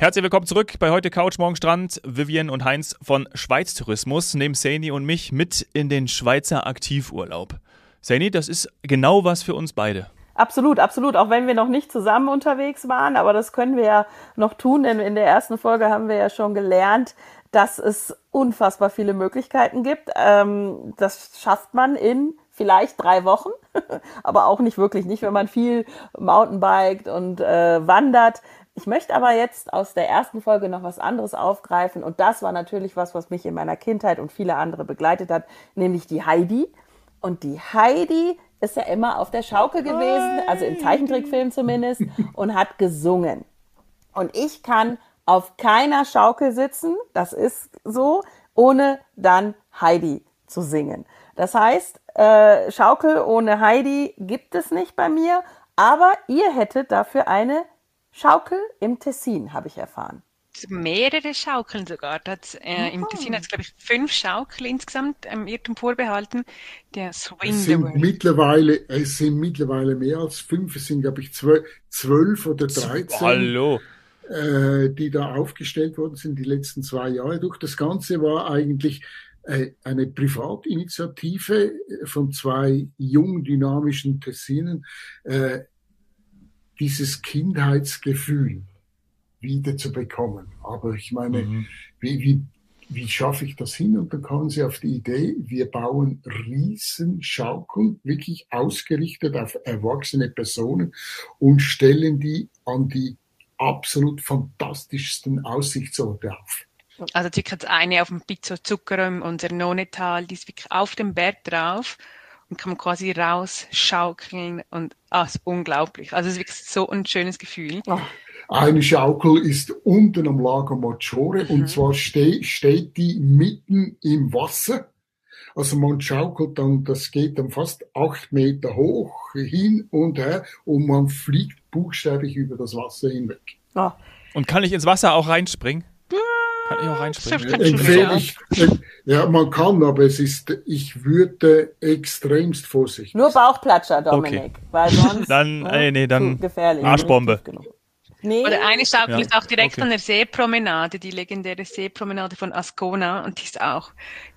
Herzlich willkommen zurück bei heute Couch Morgen Strand. Vivian und Heinz von Schweiz Tourismus nehmen Saini und mich mit in den Schweizer Aktivurlaub. Saini, das ist genau was für uns beide. Absolut, absolut. Auch wenn wir noch nicht zusammen unterwegs waren, aber das können wir ja noch tun, denn in der ersten Folge haben wir ja schon gelernt, dass es unfassbar viele Möglichkeiten gibt. Ähm, das schafft man in vielleicht drei Wochen, aber auch nicht wirklich, nicht wenn man viel Mountainbiked und äh, wandert. Ich möchte aber jetzt aus der ersten Folge noch was anderes aufgreifen und das war natürlich was, was mich in meiner Kindheit und viele andere begleitet hat, nämlich die Heidi. Und die Heidi ist ja immer auf der Schaukel gewesen, also im Zeichentrickfilm zumindest, und hat gesungen. Und ich kann auf keiner Schaukel sitzen, das ist so, ohne dann Heidi zu singen. Das heißt, äh, Schaukel ohne Heidi gibt es nicht bei mir, aber ihr hättet dafür eine Schaukel im Tessin, habe ich erfahren. Mehrere Schaukeln sogar. Das, äh, Im Tessin hat es, glaube ich, fünf Schaukel insgesamt im Irrtum vorbehalten. Der Swing es sind mittlerweile, Es sind mittlerweile mehr als fünf. Es sind, glaube ich, zwölf, zwölf oder dreizehn. Hallo. Äh, die da aufgestellt worden sind die letzten zwei Jahre. Durch das Ganze war eigentlich äh, eine Privatinitiative von zwei jung dynamischen Tessinen, äh, dieses Kindheitsgefühl wieder zu bekommen. Aber ich meine, mhm. wie, wie, wie schaffe ich das hin? Und dann kamen sie auf die Idee, wir bauen Riesenschaukeln, wirklich ausgerichtet auf erwachsene Personen und stellen die an die absolut fantastischsten Aussichtsorte auf. Also circa eine auf dem Pizzo Zuckerum, unser Nonetal, die ist wirklich auf dem Berg drauf und kann man quasi rausschaukeln und ah, ist unglaublich. Also es ist wirklich so ein schönes Gefühl. Oh. Eine Schaukel ist unten am Lago Maggiore mhm. und zwar ste steht die mitten im Wasser. Also man schaukelt dann, das geht dann fast acht Meter hoch hin und her und man fliegt buchstäblich über das Wasser hinweg. Oh. Und kann ich ins Wasser auch reinspringen? Kann ich auch reinspringen? Empfehle ich. Ja, man kann, aber es ist, ich würde extremst vorsichtig. Nur Bauchplatscher, Dominik. Okay. Weil sonst, dann, ey, nee, dann gefährlich. Arschbombe. Nee. Oder eine Schaukel ja. ist auch direkt okay. an der Seepromenade, die legendäre Seepromenade von Ascona und die ist auch,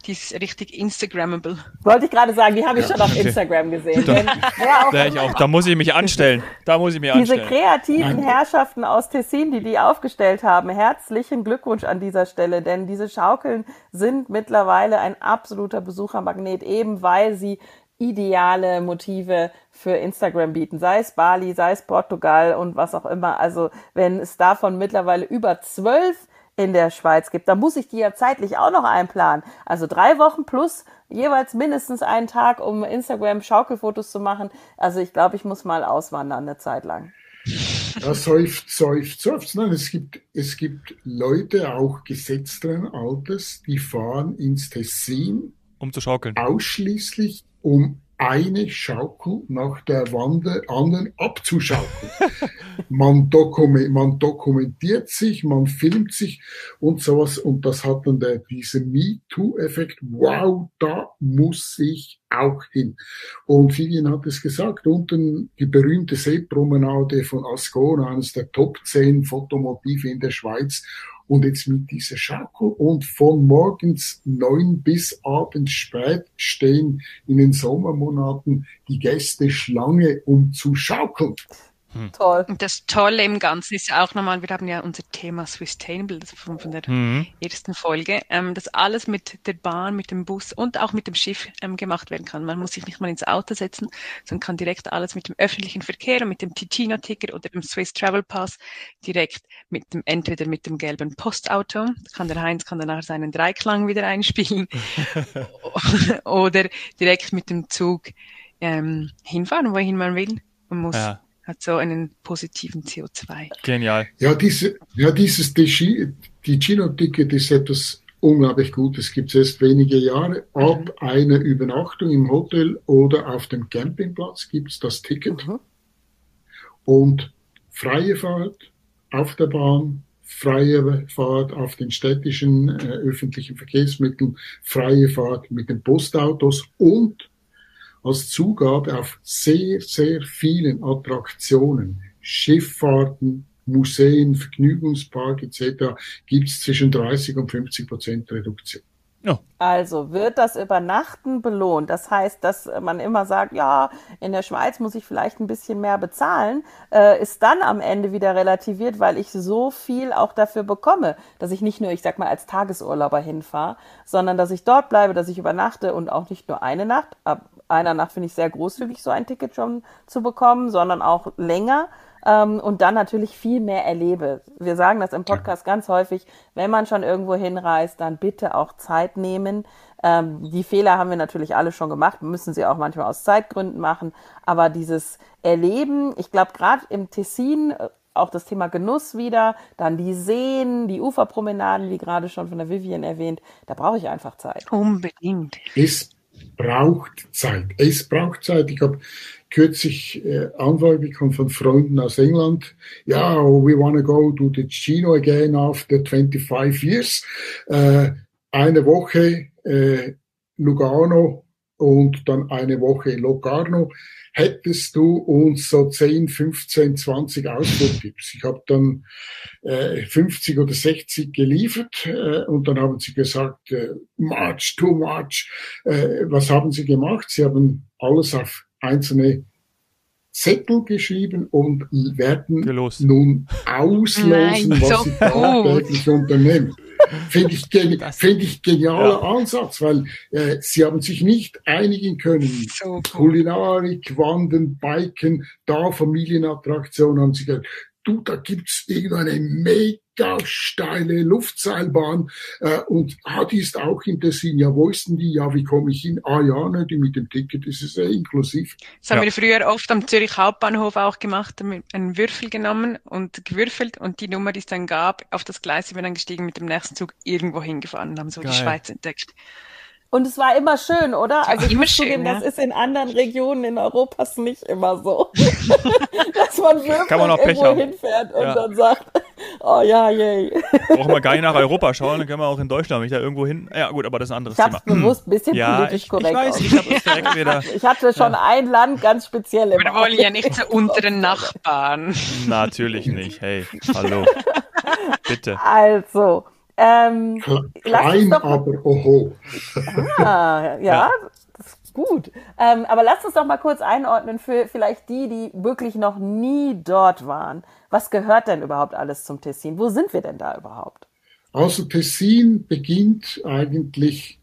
die ist richtig Instagrammable. Wollte ich gerade sagen, die habe ich ja. schon auf. Instagram gesehen. Da, da, ich auch, da muss ich mich anstellen. Da muss ich mich Diese anstellen. kreativen Nein. Herrschaften aus Tessin, die die aufgestellt haben, herzlichen Glückwunsch an dieser Stelle, denn diese Schaukeln sind mittlerweile ein absoluter Besuchermagnet, eben weil sie ideale Motive für Instagram bieten, sei es Bali, sei es Portugal und was auch immer. Also wenn es davon mittlerweile über zwölf in der Schweiz gibt, dann muss ich die ja zeitlich auch noch einplanen. Also drei Wochen plus jeweils mindestens einen Tag, um Instagram Schaukelfotos zu machen. Also ich glaube, ich muss mal auswandern eine Zeit lang. Ja, seufzt, seufzt, seufzt. Nein, es gibt, es gibt Leute, auch gesetzteren Alters, die fahren ins Tessin. Um zu schaukeln. Ausschließlich um eine Schaukel nach der anderen abzuschaukeln. man, dokument, man dokumentiert sich, man filmt sich und sowas und das hat dann der, diesen MeToo-Effekt. Wow, da muss ich auch hin. Und Vivian hat es gesagt, unten die berühmte Seepromenade von Ascona, eines der Top 10 Fotomotive in der Schweiz und jetzt mit dieser Schaukel und von morgens neun bis abends spät stehen in den Sommermonaten die Gäste Schlange, um zu schaukeln. Hm. Toll. Und das Tolle im Ganzen ist ja auch nochmal, wir haben ja unser Thema Sustainable, das von, von der mhm. ersten Folge, ähm, dass alles mit der Bahn, mit dem Bus und auch mit dem Schiff ähm, gemacht werden kann. Man muss sich nicht mal ins Auto setzen, sondern kann direkt alles mit dem öffentlichen Verkehr und mit dem Ticino-Ticket oder dem Swiss Travel Pass direkt mit dem, entweder mit dem gelben Postauto, kann der Heinz kann dann nachher seinen Dreiklang wieder einspielen, oder direkt mit dem Zug ähm, hinfahren, wohin man will. Man muss ja hat so einen positiven CO2. Genial. Ja, diese, ja dieses Ticino-Ticket ist etwas unglaublich Gutes. Gibt es erst wenige Jahre. Ab mhm. einer Übernachtung im Hotel oder auf dem Campingplatz gibt es das Ticket. Mhm. Und freie Fahrt auf der Bahn, freie Fahrt auf den städtischen äh, öffentlichen Verkehrsmitteln, freie Fahrt mit den Postautos und als Zugabe auf sehr, sehr vielen Attraktionen, Schifffahrten, Museen, Vergnügungspark etc. gibt es zwischen 30 und 50 Prozent Reduktion. Ja. Also wird das Übernachten belohnt. Das heißt, dass man immer sagt, ja, in der Schweiz muss ich vielleicht ein bisschen mehr bezahlen, äh, ist dann am Ende wieder relativiert, weil ich so viel auch dafür bekomme, dass ich nicht nur, ich sag mal, als Tagesurlauber hinfahre, sondern dass ich dort bleibe, dass ich übernachte und auch nicht nur eine Nacht. Ab einer Nacht finde ich sehr großzügig, so ein Ticket schon zu bekommen, sondern auch länger ähm, und dann natürlich viel mehr erlebe. Wir sagen das im Podcast ganz häufig, wenn man schon irgendwo hinreist, dann bitte auch Zeit nehmen. Ähm, die Fehler haben wir natürlich alle schon gemacht, müssen sie auch manchmal aus Zeitgründen machen, aber dieses Erleben, ich glaube gerade im Tessin, äh, auch das Thema Genuss wieder, dann die Seen, die Uferpromenaden, wie gerade schon von der Vivian erwähnt, da brauche ich einfach Zeit. Unbedingt. Es braucht Zeit. Es braucht Zeit. Ich habe kürzlich äh, bekommen von Freunden aus England. Ja, oh, we want to go to the Chino again after 25 years. Äh, eine Woche äh, Lugano und dann eine Woche Locarno. Hättest du uns so 10, 15, 20 Ausflugtipps? Ich habe dann äh, 50 oder 60 geliefert äh, und dann haben sie gesagt, äh, much, too much. Äh, was haben sie gemacht? Sie haben alles auf einzelne Zettel geschrieben und werden Gelost. nun auslosen, Nein, was so sie tagtäglich unternehmen. Finde ich, geni find ich genialer ja. Ansatz, weil äh, sie haben sich nicht einigen können. So Kulinarik, Wandern, Biken, da Familienattraktion haben sie gesagt, du, da gibt's irgendeine mega steile Luftseilbahn äh, und ah, die ist auch in Tessin. Ja, wo ist denn die? Ja, wie komme ich hin? Ah ja, ne, die mit dem Ticket ist es eh inklusiv. Das haben ja. wir früher oft am Zürich Hauptbahnhof auch gemacht, einen Würfel genommen und gewürfelt und die Nummer, die es dann gab, auf das Gleis sind wir dann gestiegen mit dem nächsten Zug irgendwo hingefahren und haben so Geil. die Schweiz entdeckt. Und es war immer schön, oder? Also ich muss zugeben, ja. das ist in anderen Regionen in Europas nicht immer so. Dass man wirklich Kann man auch irgendwo haben. hinfährt und ja. dann sagt, oh ja, yay. Brauchen wir gar nicht nach Europa schauen, dann können wir auch in Deutschland mich da irgendwo hin. Ja gut, aber das ist ein anderes ich hab's Thema. bewusst ein bisschen ja, politisch ich, korrekt ich weiß, ich, direkt wieder, ich hatte schon ja. ein Land ganz speziell im Wir wollen ja nicht zu unseren Nachbarn. Natürlich nicht, hey, hallo. Bitte. Also, ähm, Klein, doch, aber oho. Ah, ja, ja, das ist gut. Ähm, aber lasst uns doch mal kurz einordnen für vielleicht die, die wirklich noch nie dort waren. Was gehört denn überhaupt alles zum Tessin? Wo sind wir denn da überhaupt? Also Tessin beginnt eigentlich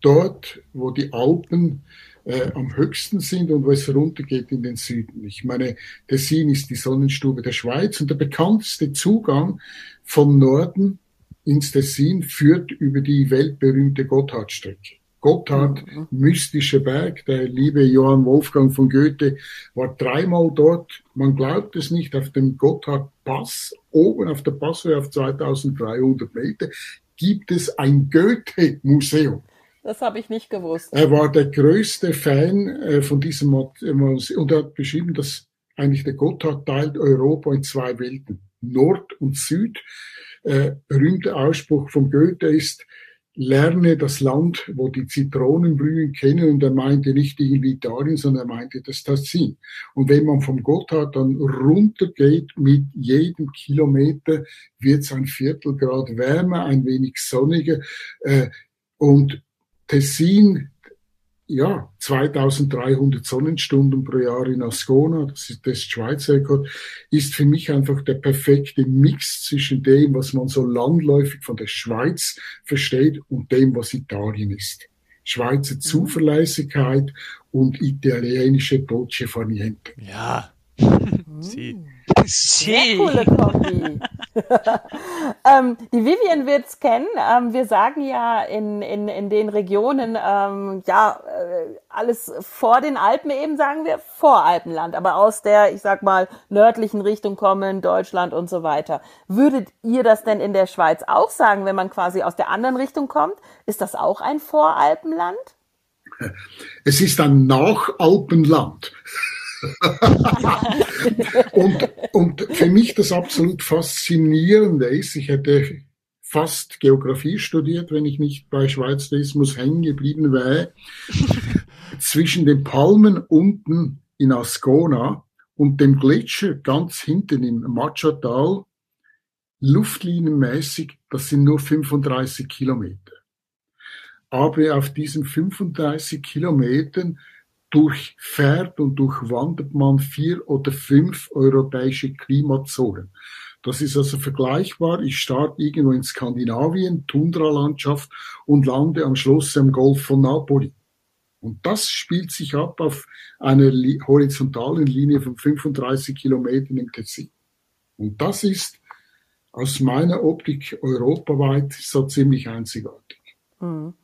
dort, wo die Alpen äh, am höchsten sind und wo es runtergeht in den Süden. Ich meine, Tessin ist die Sonnenstube der Schweiz und der bekannteste Zugang von Norden ins Tessin führt über die weltberühmte Gotthardstrecke. Gotthard, mhm. mystischer Berg, der liebe Johann Wolfgang von Goethe war dreimal dort. Man glaubt es nicht, auf dem Gotthard-Pass, oben auf der Passhöhe auf 2300 Meter, gibt es ein Goethe-Museum. Das habe ich nicht gewusst. Er war der größte Fan äh, von diesem Museum und er hat beschrieben, dass eigentlich der Gotthard teilt Europa in zwei Welten, Nord und Süd äh, berühmte Ausspruch von Goethe ist, lerne das Land, wo die Zitronen blühen, kennen. Und er meinte nicht irgendwie Italien, sondern er meinte das Tessin. Und wenn man vom Gotthard dann runtergeht, mit jedem Kilometer wird es ein Viertelgrad wärmer, ein wenig sonniger. Äh, und Tessin ja, 2300 Sonnenstunden pro Jahr in Ascona, das ist das Schweizer Rekord, ist für mich einfach der perfekte Mix zwischen dem, was man so landläufig von der Schweiz versteht und dem, was Italien ist. Schweizer mhm. Zuverlässigkeit und italienische Dolce Farniente. Ja. Sie. Sehr coole Kombi. ähm, die Vivian wird's kennen. Ähm, wir sagen ja in, in, in den Regionen, ähm, ja, äh, alles vor den Alpen eben sagen wir vor Alpenland, aber aus der, ich sag mal, nördlichen Richtung kommen, Deutschland und so weiter. Würdet ihr das denn in der Schweiz auch sagen, wenn man quasi aus der anderen Richtung kommt? Ist das auch ein Voralpenland? Es ist ein Nachalpenland. und, und für mich das absolut Faszinierende ist, ich hätte fast Geografie studiert, wenn ich nicht bei Schweizdeismus hängen geblieben wäre, zwischen den Palmen unten in Ascona und dem Gletscher ganz hinten im Machatal luftlinienmäßig, das sind nur 35 Kilometer. Aber auf diesen 35 Kilometern durchfährt und durchwandert man vier oder fünf europäische Klimazonen. Das ist also vergleichbar. Ich starte irgendwo in Skandinavien, Tundralandschaft und lande am Schluss am Golf von Napoli. Und das spielt sich ab auf einer horizontalen Linie von 35 Kilometern im Tessin. Und das ist aus meiner Optik europaweit so ziemlich einzigartig. Mhm.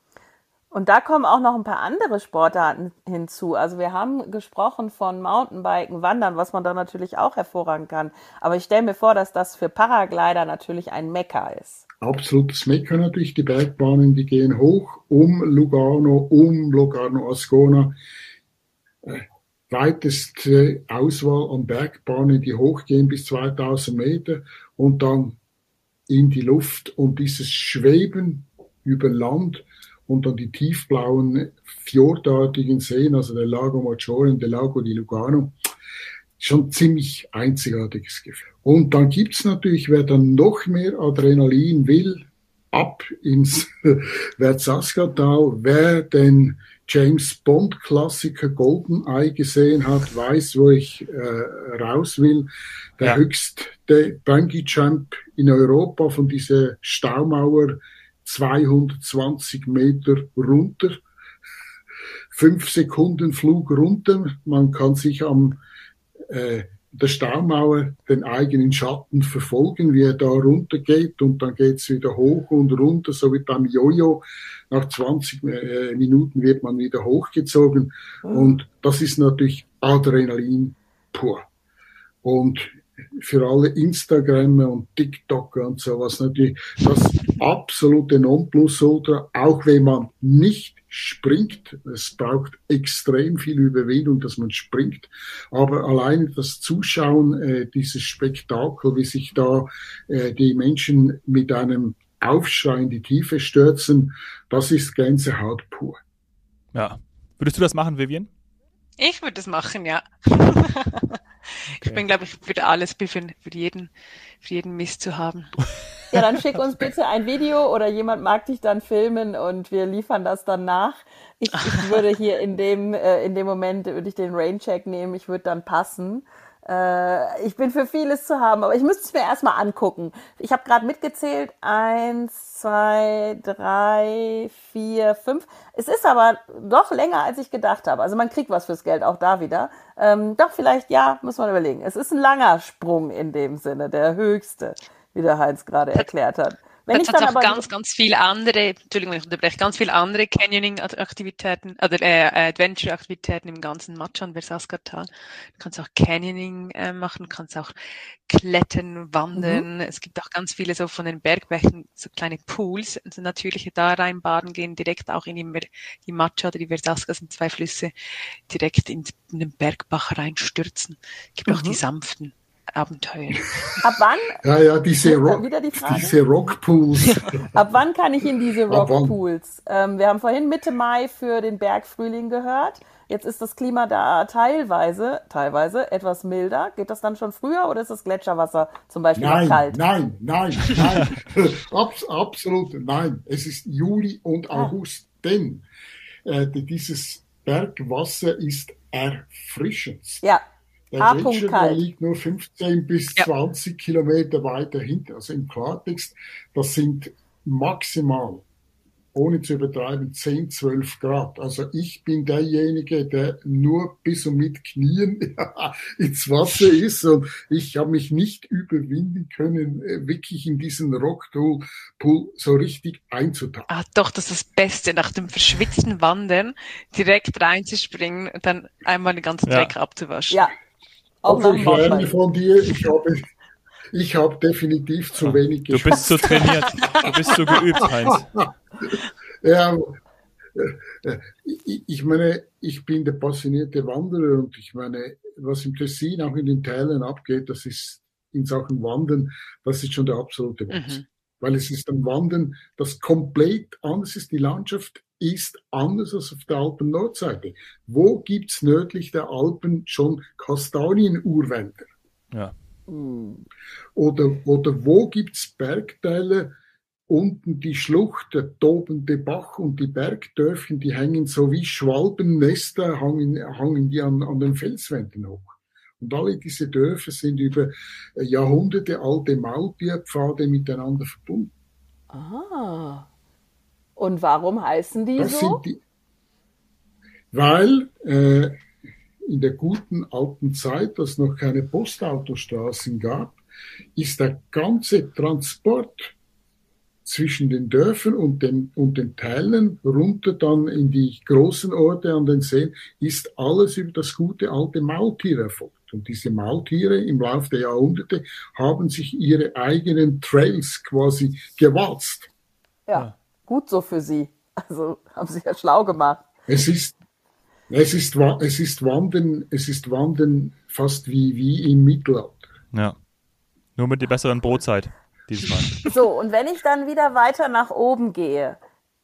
Und da kommen auch noch ein paar andere Sportarten hinzu. Also wir haben gesprochen von Mountainbiken, Wandern, was man da natürlich auch hervorragend kann. Aber ich stelle mir vor, dass das für Paraglider natürlich ein Mekka ist. Absolutes Mekka natürlich. Die Bergbahnen, die gehen hoch um Lugano, um Lugano Ascona. Äh, weiteste Auswahl an Bergbahnen, die hochgehen bis 2000 Meter und dann in die Luft und dieses Schweben über Land und dann die tiefblauen fjordartigen Seen, also der Lago Maggiore und der Lago di Lugano, schon ziemlich einzigartiges Gefühl. Und dann gibt's natürlich, wer dann noch mehr Adrenalin will, ab ins Verzaskatal, wer den James Bond Klassiker Goldeneye gesehen hat, weiß, wo ich äh, raus will. Der ja. höchste Bungee Jump in Europa von dieser Staumauer 220 Meter runter. Fünf Sekunden Flug runter. Man kann sich am äh, der Staumauer den eigenen Schatten verfolgen, wie er da runtergeht und dann geht's wieder hoch und runter, so wie beim Jojo. Nach 20 äh, Minuten wird man wieder hochgezogen mhm. und das ist natürlich Adrenalin pur. Und für alle Instagrammer und TikToker und sowas natürlich das absolute Nonplusultra, auch wenn man nicht springt. Es braucht extrem viel Überwindung, dass man springt. Aber allein das Zuschauen, äh, dieses Spektakel, wie sich da äh, die Menschen mit einem Aufschrei in die Tiefe stürzen, das ist Gänsehaut pur. Ja. Würdest du das machen, Vivian? Ich würde es machen, ja. Okay. Ich bin, glaube ich, für alles für, für jeden, für jeden Mist zu haben. Ja, dann schick uns bitte ein Video oder jemand mag dich dann filmen und wir liefern das dann nach. Ich, ich würde hier in dem, äh, in dem Moment würde ich den Raincheck nehmen, ich würde dann passen. Äh, ich bin für vieles zu haben, aber ich müsste es mir erstmal angucken. Ich habe gerade mitgezählt. Eins, zwei, drei, vier, fünf. Es ist aber doch länger, als ich gedacht habe. Also man kriegt was fürs Geld, auch da wieder. Ähm, doch, vielleicht, ja, muss man überlegen. Es ist ein langer Sprung in dem Sinne, der höchste, wie der Heinz gerade erklärt hat. Wenn Jetzt hat auch ganz, ganz viele andere, Entschuldigung, ich unterbreche, ganz viele andere Canyoning-Aktivitäten, oder äh, Adventure-Aktivitäten im ganzen Machan Versaskatal. Du kannst auch Canyoning äh, machen, du kannst auch klettern, wandern. Mhm. Es gibt auch ganz viele so von den Bergbächen, so kleine Pools, also natürliche da reinbaden gehen, direkt auch in die, die Macha oder die Versaska sind zwei Flüsse, direkt in, in den Bergbach reinstürzen. Es gibt mhm. auch die mhm. sanften. Abenteuer. Ab wann? Ja, ja, diese, Rock, wieder die diese Rockpools. Ab wann kann ich in diese Rockpools? Ähm, wir haben vorhin Mitte Mai für den Bergfrühling gehört. Jetzt ist das Klima da teilweise, teilweise etwas milder. Geht das dann schon früher oder ist das Gletscherwasser zum Beispiel nein, kalt? Nein, nein, nein, Abs absolut nein. Es ist Juli und ah. August, ah. denn äh, dieses Bergwasser ist erfrischend. Ja, der Gletscher liegt nur 15 bis ja. 20 Kilometer weiter hinten. Also im Klartext, das sind maximal, ohne zu übertreiben, 10, 12 Grad. Also ich bin derjenige, der nur bis und mit Knien ins Wasser ist und ich habe mich nicht überwinden können, äh, wirklich in diesen Rockpool so richtig einzutauchen. Ah, doch, das ist das Beste, nach dem verschwitzten Wandern direkt reinzuspringen und dann einmal den ganzen Dreck ja. abzuwaschen. Ja. Auch also ich lerne von dir, ich habe, ich habe definitiv zu wenig geschafft. Du bist zu trainiert, du bist zu geübt, Heinz. ja, äh, ich meine, ich bin der passionierte Wanderer und ich meine, was im Tessin auch in den Tälern abgeht, das ist in Sachen Wandern, das ist schon der absolute Wahnsinn. Mhm. Weil es ist ein Wandern, das komplett anders ist. Die Landschaft ist anders als auf der Alpen-Nordseite. Wo gibt's nördlich der Alpen schon Kastanienurwälder? Ja. Oder, oder wo gibt's Bergteile, unten die Schlucht, der tobende Bach und die Bergdörfchen, die hängen so wie Schwalbennester, hangen, hangen die an, an den Felswänden hoch. Und alle diese Dörfer sind über Jahrhunderte alte Maultierpfade miteinander verbunden. Ah. Und warum heißen die Das so? sind die, weil äh, in der guten alten Zeit, dass noch keine Postautostraßen gab, ist der ganze Transport zwischen den Dörfern und den, und den Teilen runter dann in die großen Orte an den Seen, ist alles über das gute alte Maultier erfolgt. Und diese Maultiere im Laufe der Jahrhunderte haben sich ihre eigenen Trails quasi gewalzt. Ja, gut so für sie. Also haben sie ja schlau gemacht. Es ist, es ist, wa- es ist Wandern, es ist Wandern fast wie, wie im Mittelalter. Ja. Nur mit der besseren Brotzeit dieses Mal. So, und wenn ich dann wieder weiter nach oben gehe,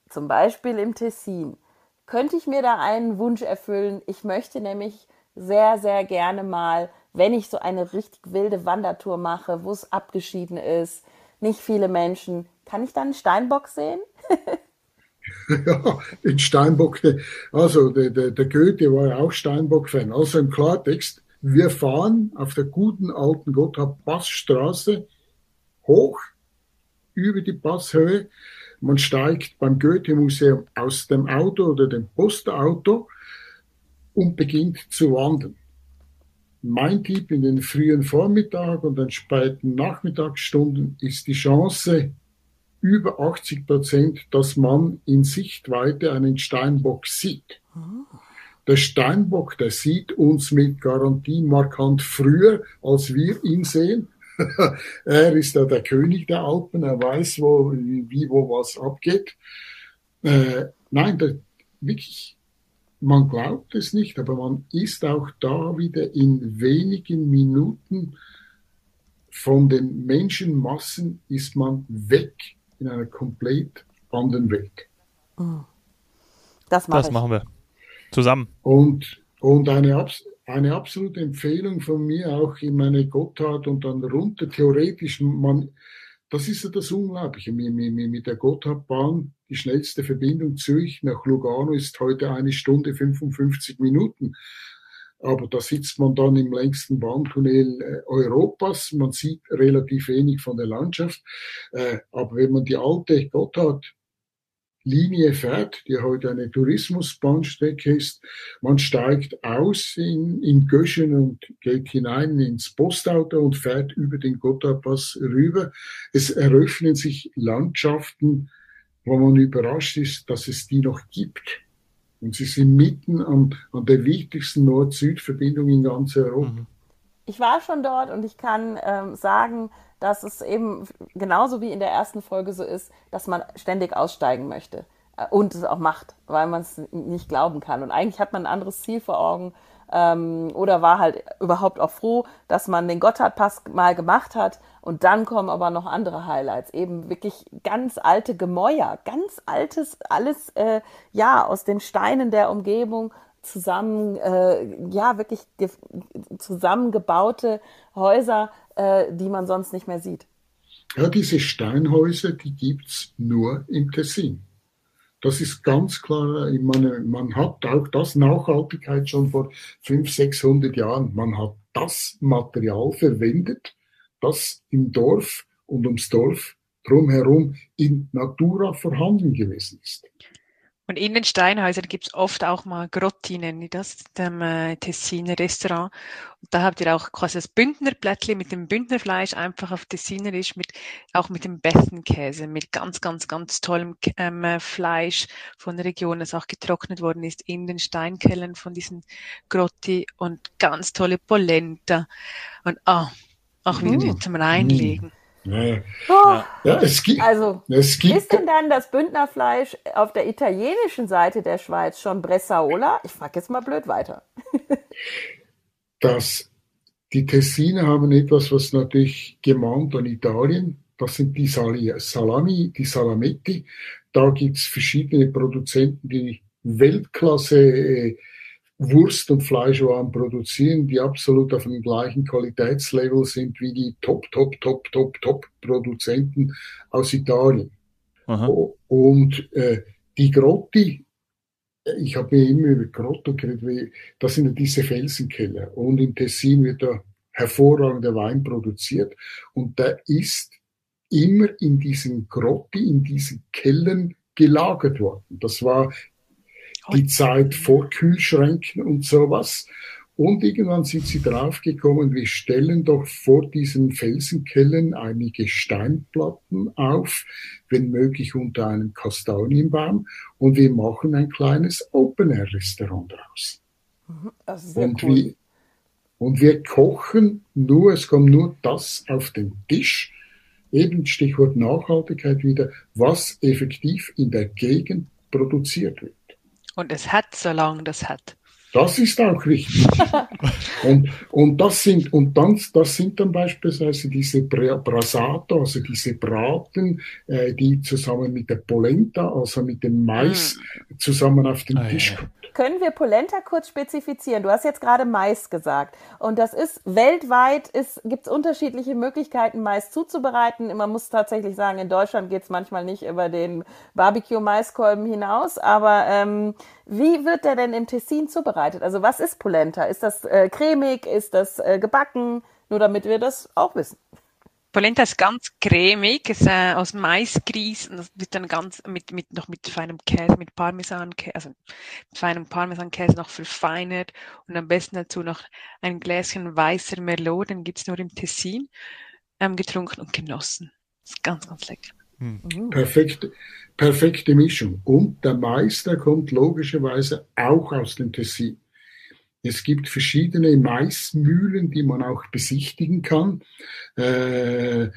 zum Beispiel im Tessin, könnte ich mir da einen Wunsch erfüllen. Ich möchte nämlich sehr, sehr gerne mal, wenn ich so eine richtig wilde Wandertour mache, wo es abgeschieden ist, nicht viele Menschen, kann ich dann einen Steinbock sehen? Ja, in Steinbock, also der, der, der Goethe war ja auch Steinbock-Fan. Also im Klartext, wir fahren auf der guten alten Gotthard-Passstraße hoch über die Passhöhe. Man steigt beim Goethe-Museum aus dem Auto oder dem Postauto und beginnt zu wandern. Mein Tipp in den frühen Vormittag und den späten Nachmittagsstunden ist die Chance über 80 Prozent, dass man in Sichtweite einen Steinbock sieht. Der Steinbock, der sieht uns mit Garantie markant früher, als wir ihn sehen. er ist ja der König der Alpen, er weiß, wo, wie, wo was abgeht. Äh, nein, der, wirklich, man glaubt es nicht, aber man ist auch da wieder in wenigen Minuten von den Menschenmassen ist man weg in einer komplett anderen Welt. Das mache Das machen wir. Zusammen. Und, und eine, abs- eine absolute Empfehlung von mir auch in meine Gotthard und dann runter. Theoretisch, man, das ist ja das Unglaubliche mit der Gotthardbahn. Die schnellste Verbindung Zürich nach Lugano ist heute eine Stunde 55 Minuten. Aber da sitzt man dann im längsten Bahntunnel äh, Europas. Man sieht relativ wenig von der Landschaft. Äh, aber wenn man die alte Gotthard Linie fährt, die heute eine Tourismusbahnstrecke ist. Man steigt aus in, in Göschen und geht hinein ins Postauto und fährt über den Gotthardpass rüber. Es eröffnen sich Landschaften, wo man überrascht ist, dass es die noch gibt. Und sie sind mitten an, an der wichtigsten Nord-Süd-Verbindung in ganz Europa. Ich war schon dort und ich kann ähm, sagen, dass es eben genauso wie in der ersten Folge so ist, dass man ständig aussteigen möchte äh, und es auch macht, weil man es nicht glauben kann. Und eigentlich hat man ein anderes Ziel vor Augen ähm, oder war halt überhaupt auch froh, dass man den Gotthardpass mal gemacht hat. Und dann kommen aber noch andere Highlights, eben wirklich ganz alte Gemäuer, ganz altes, alles äh, ja aus den Steinen der Umgebung zusammen, äh, ja, wirklich ge- zusammengebaute Häuser, äh, die man sonst nicht mehr sieht. Ja, diese Steinhäuser, die gibt's nur im Tessin. Das ist ganz klar, ich meine, man hat auch das Nachhaltigkeit schon vor 500, 600 Jahren. Man hat das Material verwendet, das im Dorf und ums Dorf drumherum in Natura vorhanden gewesen ist. Und in den Steinhäusern gibt's oft auch mal Grotti, nennen die das, dem äh, Tessiner Restaurant. Und da habt ihr auch quasi das Bündnerplättli mit dem Bündnerfleisch, einfach auf Tessinerisch, mit, auch mit dem Bethenkäse, mit ganz, ganz, ganz tollem ähm, äh, Fleisch von der Region, das auch getrocknet worden ist in den Steinkellern von diesen Grotti und ganz tolle Polenta. Und ah, auch wieder Mm. zum Reinlegen. Ja, Oh, ja es gibt, Also, es gibt, ist denn dann das Bündnerfleisch auf der italienischen Seite der Schweiz schon Bressaola? Ich frage jetzt mal blöd weiter. dass die Tessiner haben etwas, was natürlich gemahnt an Italien. Das sind die Salami, die Salametti. da gibt's verschiedene Produzenten, die Weltklasse äh, Wurst- und Fleischwaren produzieren, die absolut auf dem gleichen Qualitätslevel sind wie die Top, Top, Top, Top, Top Produzenten aus Italien. Aha. Und äh, die Grotti, ich habe mir immer über Grotto geredet, das sind ja diese Felsenkeller. Und im Tessin wird da hervorragender Wein produziert. Und der ist immer in diesen Grotti, in diesen Kellern gelagert worden. Das war die Zeit vor Kühlschränken und sowas. Und irgendwann sind sie draufgekommen, wir stellen doch vor diesen Felsenkellen einige Steinplatten auf, wenn möglich unter einem Kastanienbaum, und wir machen ein kleines Open-Air-Restaurant draus. Mhm, und, cool. wir, und wir kochen nur, es kommt nur das auf den Tisch, eben Stichwort Nachhaltigkeit wieder, was effektiv in der Gegend produziert wird. Und es hat, solange das hat. Das ist auch richtig. und, und das sind, und dann, das sind dann beispielsweise diese Brasato, also diese Braten, äh, die zusammen mit der Polenta, also mit dem Mais, mm. zusammen auf den ah, Tisch kommen. Können wir Polenta kurz spezifizieren? Du hast jetzt gerade Mais gesagt. Und das ist weltweit, gibt es unterschiedliche Möglichkeiten, Mais zuzubereiten. Man muss tatsächlich sagen, in Deutschland geht es manchmal nicht über den Barbecue-Maiskolben hinaus. Aber ähm, wie wird der denn im Tessin zubereitet? Also was ist Polenta? Ist das äh, cremig? Ist das äh, gebacken? Nur damit wir das auch wissen. Polenta ist ganz cremig, ist äh, aus Maisgrieß und das wird dann ganz mit, mit noch mit feinem Käse, mit Parmesankäse, also mit feinem Parmesankäse noch verfeinert und am besten dazu noch ein Gläschen weißer Merlot, den gibt's nur im Tessin, ähm, getrunken und genossen. Ist ganz, ganz lecker. Hm. Mhm. Perfekte, perfekte Mischung. Und der Mais, der kommt logischerweise auch aus dem Tessin. Es gibt verschiedene Maismühlen, die man auch besichtigen kann. Äh,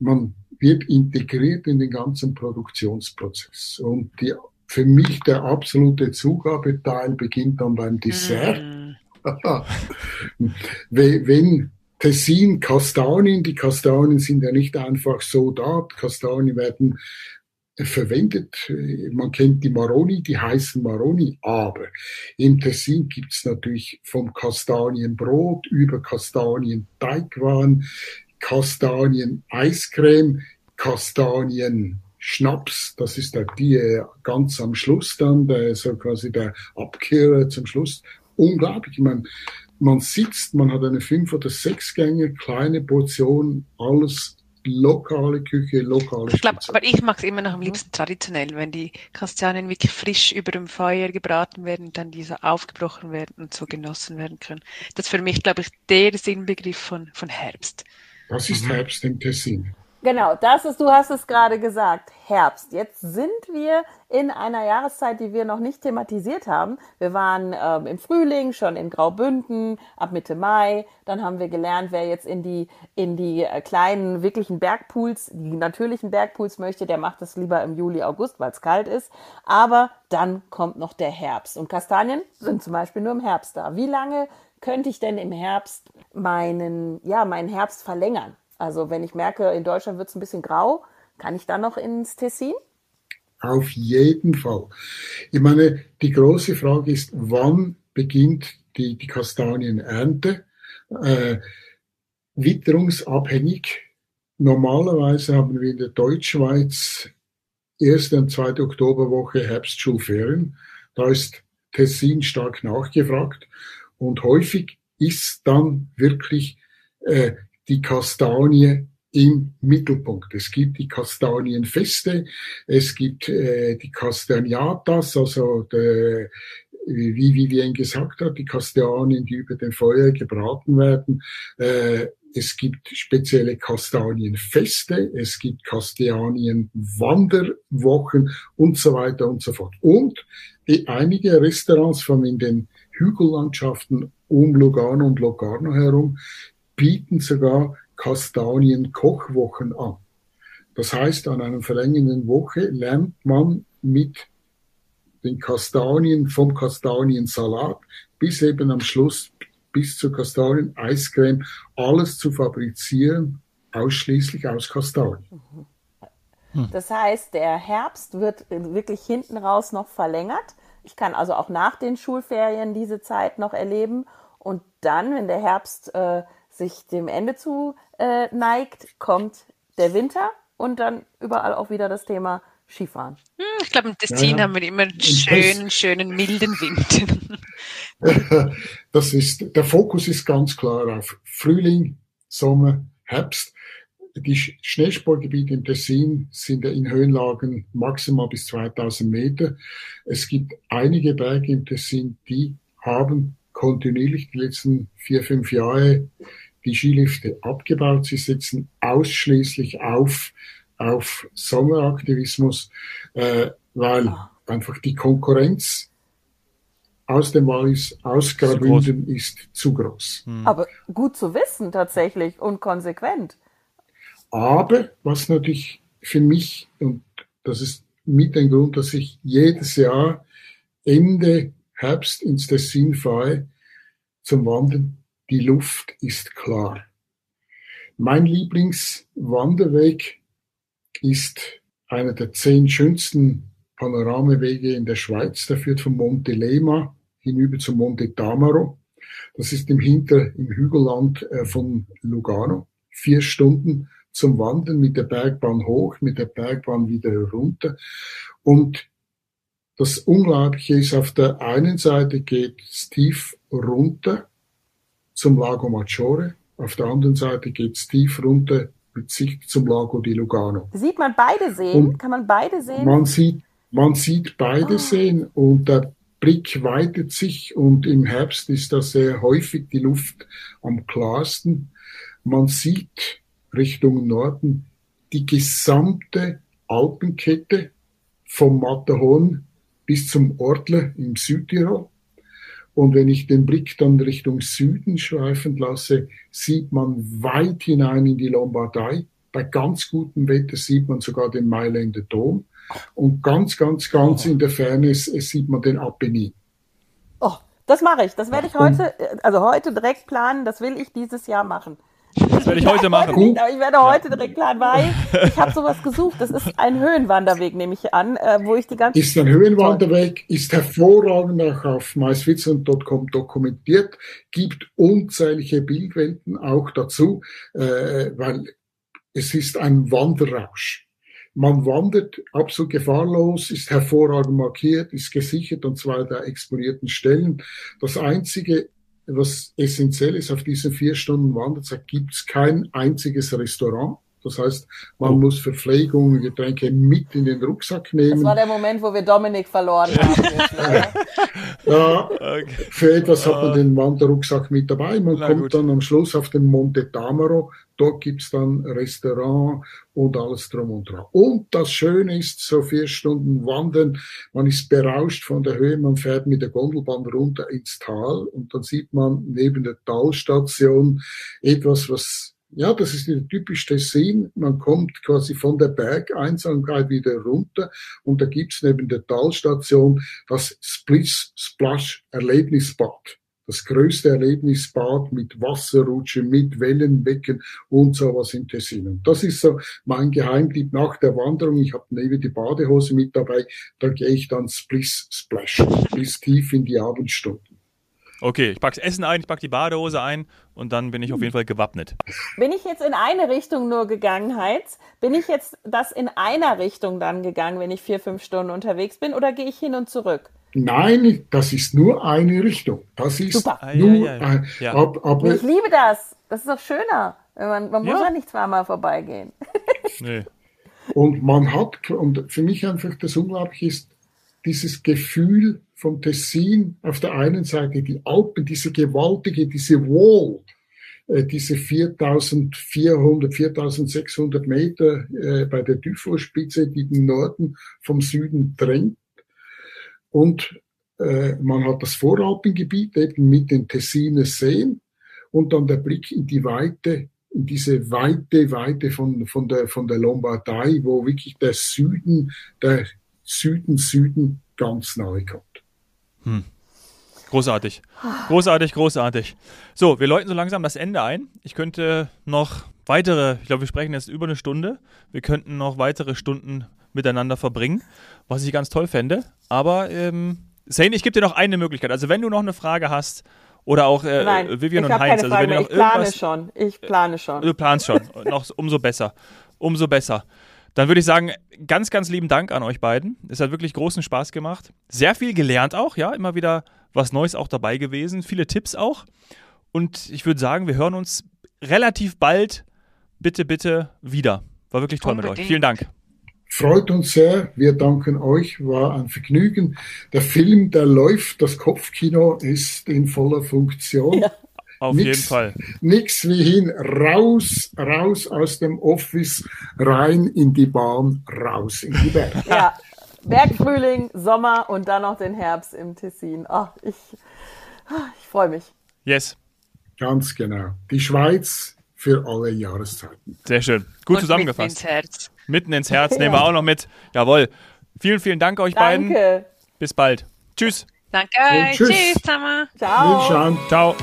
man wird integriert in den ganzen Produktionsprozess. Und die, für mich der absolute Zugabeteil beginnt dann beim Dessert. Mm. Wenn Tessin Kastanien, die Kastanien sind ja nicht einfach so da, Kastanien werden verwendet. Man kennt die Maroni, die heißen Maroni, aber im Tessin gibt's natürlich vom Kastanienbrot über Kastanienteigwaren, Kastanien-Eiscreme, Kastanien-Schnaps, das ist der, die äh, ganz am Schluss dann, der, so quasi der Abkehrer zum Schluss. Unglaublich, ich meine, man sitzt, man hat eine fünf oder sechs Gänge, kleine Portion, alles lokale Küche, lokale Ich glaube, aber ich mag es immer noch am liebsten traditionell, wenn die Kastanien wirklich frisch über dem Feuer gebraten werden, dann diese aufgebrochen werden und so genossen werden können. Das ist für mich, glaube ich, der Sinnbegriff von, von Herbst. Das ist mhm. Herbst im Tessin. Genau, das ist, du hast es gerade gesagt, Herbst. Jetzt sind wir in einer Jahreszeit, die wir noch nicht thematisiert haben. Wir waren ähm, im Frühling schon in Graubünden, ab Mitte Mai. Dann haben wir gelernt, wer jetzt in die, in die äh, kleinen, wirklichen Bergpools, die natürlichen Bergpools möchte, der macht das lieber im Juli, August, weil es kalt ist. Aber dann kommt noch der Herbst. Und Kastanien sind zum Beispiel nur im Herbst da. Wie lange könnte ich denn im Herbst meinen, ja, meinen Herbst verlängern? Also wenn ich merke, in Deutschland wird es ein bisschen grau, kann ich dann noch ins Tessin? Auf jeden Fall. Ich meine, die große Frage ist, wann beginnt die, die Kastanienernte? Äh, witterungsabhängig. Normalerweise haben wir in der Deutschschweiz erste und zweite Oktoberwoche Herbstschulferien. Da ist Tessin stark nachgefragt und häufig ist dann wirklich äh, die Kastanie im Mittelpunkt. Es gibt die Kastanienfeste, es gibt äh, die Castagnatas, also der, wie Vivien gesagt hat, die Kastanien, die über dem Feuer gebraten werden. Äh, es gibt spezielle Kastanienfeste, es gibt Kastanienwanderwochen und so weiter und so fort. Und die, einige Restaurants von in den Hügellandschaften um Lugano und Locarno herum bieten sogar Kastanien-Kochwochen an. Das heißt, an einer verlängernden Woche lernt man mit den Kastanien vom Kastaniensalat bis eben am Schluss bis zur Kastanien-Eiscreme alles zu fabrizieren, ausschließlich aus Kastanien. Hm. Das heißt, der Herbst wird wirklich hinten raus noch verlängert. Ich kann also auch nach den Schulferien diese Zeit noch erleben. Und dann, wenn der Herbst äh, sich dem Ende zu äh, neigt, kommt der Winter und dann überall auch wieder das Thema Skifahren. Hm, ich glaube, im Tessin ja, ja. haben wir immer einen schönen, schönen, milden Wind. das ist, der Fokus ist ganz klar auf Frühling, Sommer, Herbst. Die Schneesportgebiete im Tessin sind in Höhenlagen maximal bis 2000 Meter. Es gibt einige Berge im Tessin, die haben kontinuierlich die letzten vier, fünf Jahre die Skilifte abgebaut. Sie setzen ausschließlich auf, auf Sommeraktivismus, äh, weil ah. einfach die Konkurrenz aus dem Wallis, aus Graubünden ist zu groß. Hm. Aber gut zu wissen tatsächlich und konsequent. Aber was natürlich für mich, und das ist mit ein Grund, dass ich jedes Jahr Ende Herbst ins Tessin fahre zum Wandern, die Luft ist klar. Mein Lieblingswanderweg ist einer der zehn schönsten Panoramawege in der Schweiz. Der führt von Monte Lema hinüber zum Monte Tamaro. Das ist im Hinter, im Hügelland äh, von Lugano. Vier Stunden zum Wandern mit der Bergbahn hoch, mit der Bergbahn wieder runter. Und das Unglaubliche ist, auf der einen Seite geht es tief runter zum Lago Maggiore, auf der anderen Seite geht es tief runter mit Sicht zum Lago di Lugano. Sieht man beide sehen? Und Kann man beide sehen? Man sieht, man sieht beide oh. sehen und der Blick weitet sich und im Herbst ist da sehr häufig die Luft am klarsten. Man sieht Richtung Norden die gesamte Alpenkette vom Matterhorn bis zum Ortler im Südtirol. Und wenn ich den Blick dann Richtung Süden schweifen lasse, sieht man weit hinein in die Lombardei. Bei ganz gutem Wetter sieht man sogar den Mailänder Dom. Und ganz, ganz, ganz oh. in der Ferne sieht man den Apennin. Oh, das mache ich. Das werde ich heute, also heute direkt planen. Das will ich dieses Jahr machen. Das werde ich heute machen. Nicht, aber ich werde heute direkt planen, weil ich habe sowas gesucht. Das ist ein Höhenwanderweg, nehme ich an, äh, wo ich die ganze Ist ein Höhenwanderweg, ist hervorragend auch auf myswitzerland.com dokumentiert, gibt unzählige Bildwelten auch dazu, äh, weil es ist ein Wanderrausch. Man wandert absolut gefahrlos, ist hervorragend markiert, ist gesichert und zwar der exponierten Stellen. Das einzige was essentiell ist, auf diesen vier Stunden Wanderzeit gibt es kein einziges Restaurant. Das heißt, man oh. muss Verpflegung, Getränke mit in den Rucksack nehmen. Das war der Moment, wo wir Dominik verloren haben. ja, okay. für etwas hat man den Wanderrucksack mit dabei. Man Na kommt gut. dann am Schluss auf den Monte Tamaro. Dort gibt's dann Restaurant und alles drum und dran. Und das Schöne ist, so vier Stunden wandern, man ist berauscht von der Höhe, man fährt mit der Gondelbahn runter ins Tal und dann sieht man neben der Talstation etwas, was ja, das ist der typischste Sinn. Man kommt quasi von der Bergeinsamkeit wieder runter und da gibt's neben der Talstation das Splish Splash Erlebnisbad. Das größte Erlebnisbad mit Wasserrutsche, mit Wellenbecken und sowas im Tessin. Und das ist so mein Geheimtipp nach der Wanderung. Ich habe neben die Badehose mit dabei. Da gehe ich dann Splish Splash bis tief in die Abendstunden. Okay, ich packe das Essen ein, ich packe die Badehose ein und dann bin ich auf jeden Fall gewappnet. Bin ich jetzt in eine Richtung nur gegangen, Heiz? Bin ich jetzt das in einer Richtung dann gegangen, wenn ich vier, fünf Stunden unterwegs bin oder gehe ich hin und zurück? Nein, das ist nur eine Richtung. Das ist Super. nur ah, ja, ja, ja. ja. Ab, ab, ich liebe das. Das ist doch schöner. Man, man muss ja nicht zweimal vorbeigehen. nee. Und man hat, und für mich einfach das Unglaubliche ist, dieses Gefühl vom Tessin auf der einen Seite, die Alpen, diese gewaltige, diese Wall, äh, diese 4400, 4600 Meter äh, bei der Dufourspitze, die den Norden vom Süden trennt. Und äh, man hat das Voralpengebiet eben mit den Tessiner Seen und dann der Blick in die Weite, in diese weite Weite von, von, der, von der Lombardei, wo wirklich der Süden, der Süden, Süden ganz nahe kommt. Hm. Großartig. Großartig, großartig. So, wir läuten so langsam das Ende ein. Ich könnte noch weitere, ich glaube, wir sprechen jetzt über eine Stunde. Wir könnten noch weitere Stunden miteinander verbringen, was ich ganz toll fände. Aber ähm, Zane, ich gebe dir noch eine Möglichkeit. Also wenn du noch eine Frage hast oder auch äh, Nein, Vivian und Heinz, also wenn ihr noch Ich plane schon. Ich plane schon. du planst schon, noch umso besser, umso besser. Dann würde ich sagen, ganz, ganz lieben Dank an euch beiden. Es hat wirklich großen Spaß gemacht. Sehr viel gelernt auch, ja, immer wieder was Neues auch dabei gewesen, viele Tipps auch. Und ich würde sagen, wir hören uns relativ bald, bitte, bitte wieder. War wirklich toll mit euch. Unbedingt. Vielen Dank. Freut uns sehr. Wir danken euch. War ein Vergnügen. Der Film, der läuft. Das Kopfkino ist in voller Funktion. Ja. Auf Nix. jeden Fall. Nix wie hin. Raus, raus aus dem Office, rein in die Bahn, raus in die Berge. Ja, Bergfrühling, Sommer und dann noch den Herbst im Tessin. Ach, ich, ich freue mich. Yes. Ganz genau. Die Schweiz für alle Jahreszeiten. Sehr schön. Gut Und zusammengefasst. Ins Herz. Mitten ins Herz nehmen wir auch noch mit. Jawohl. Vielen, vielen Dank euch beiden. Danke. Bis bald. Tschüss. Danke. Und tschüss. Tschüss zusammen. Ciao. Ciao.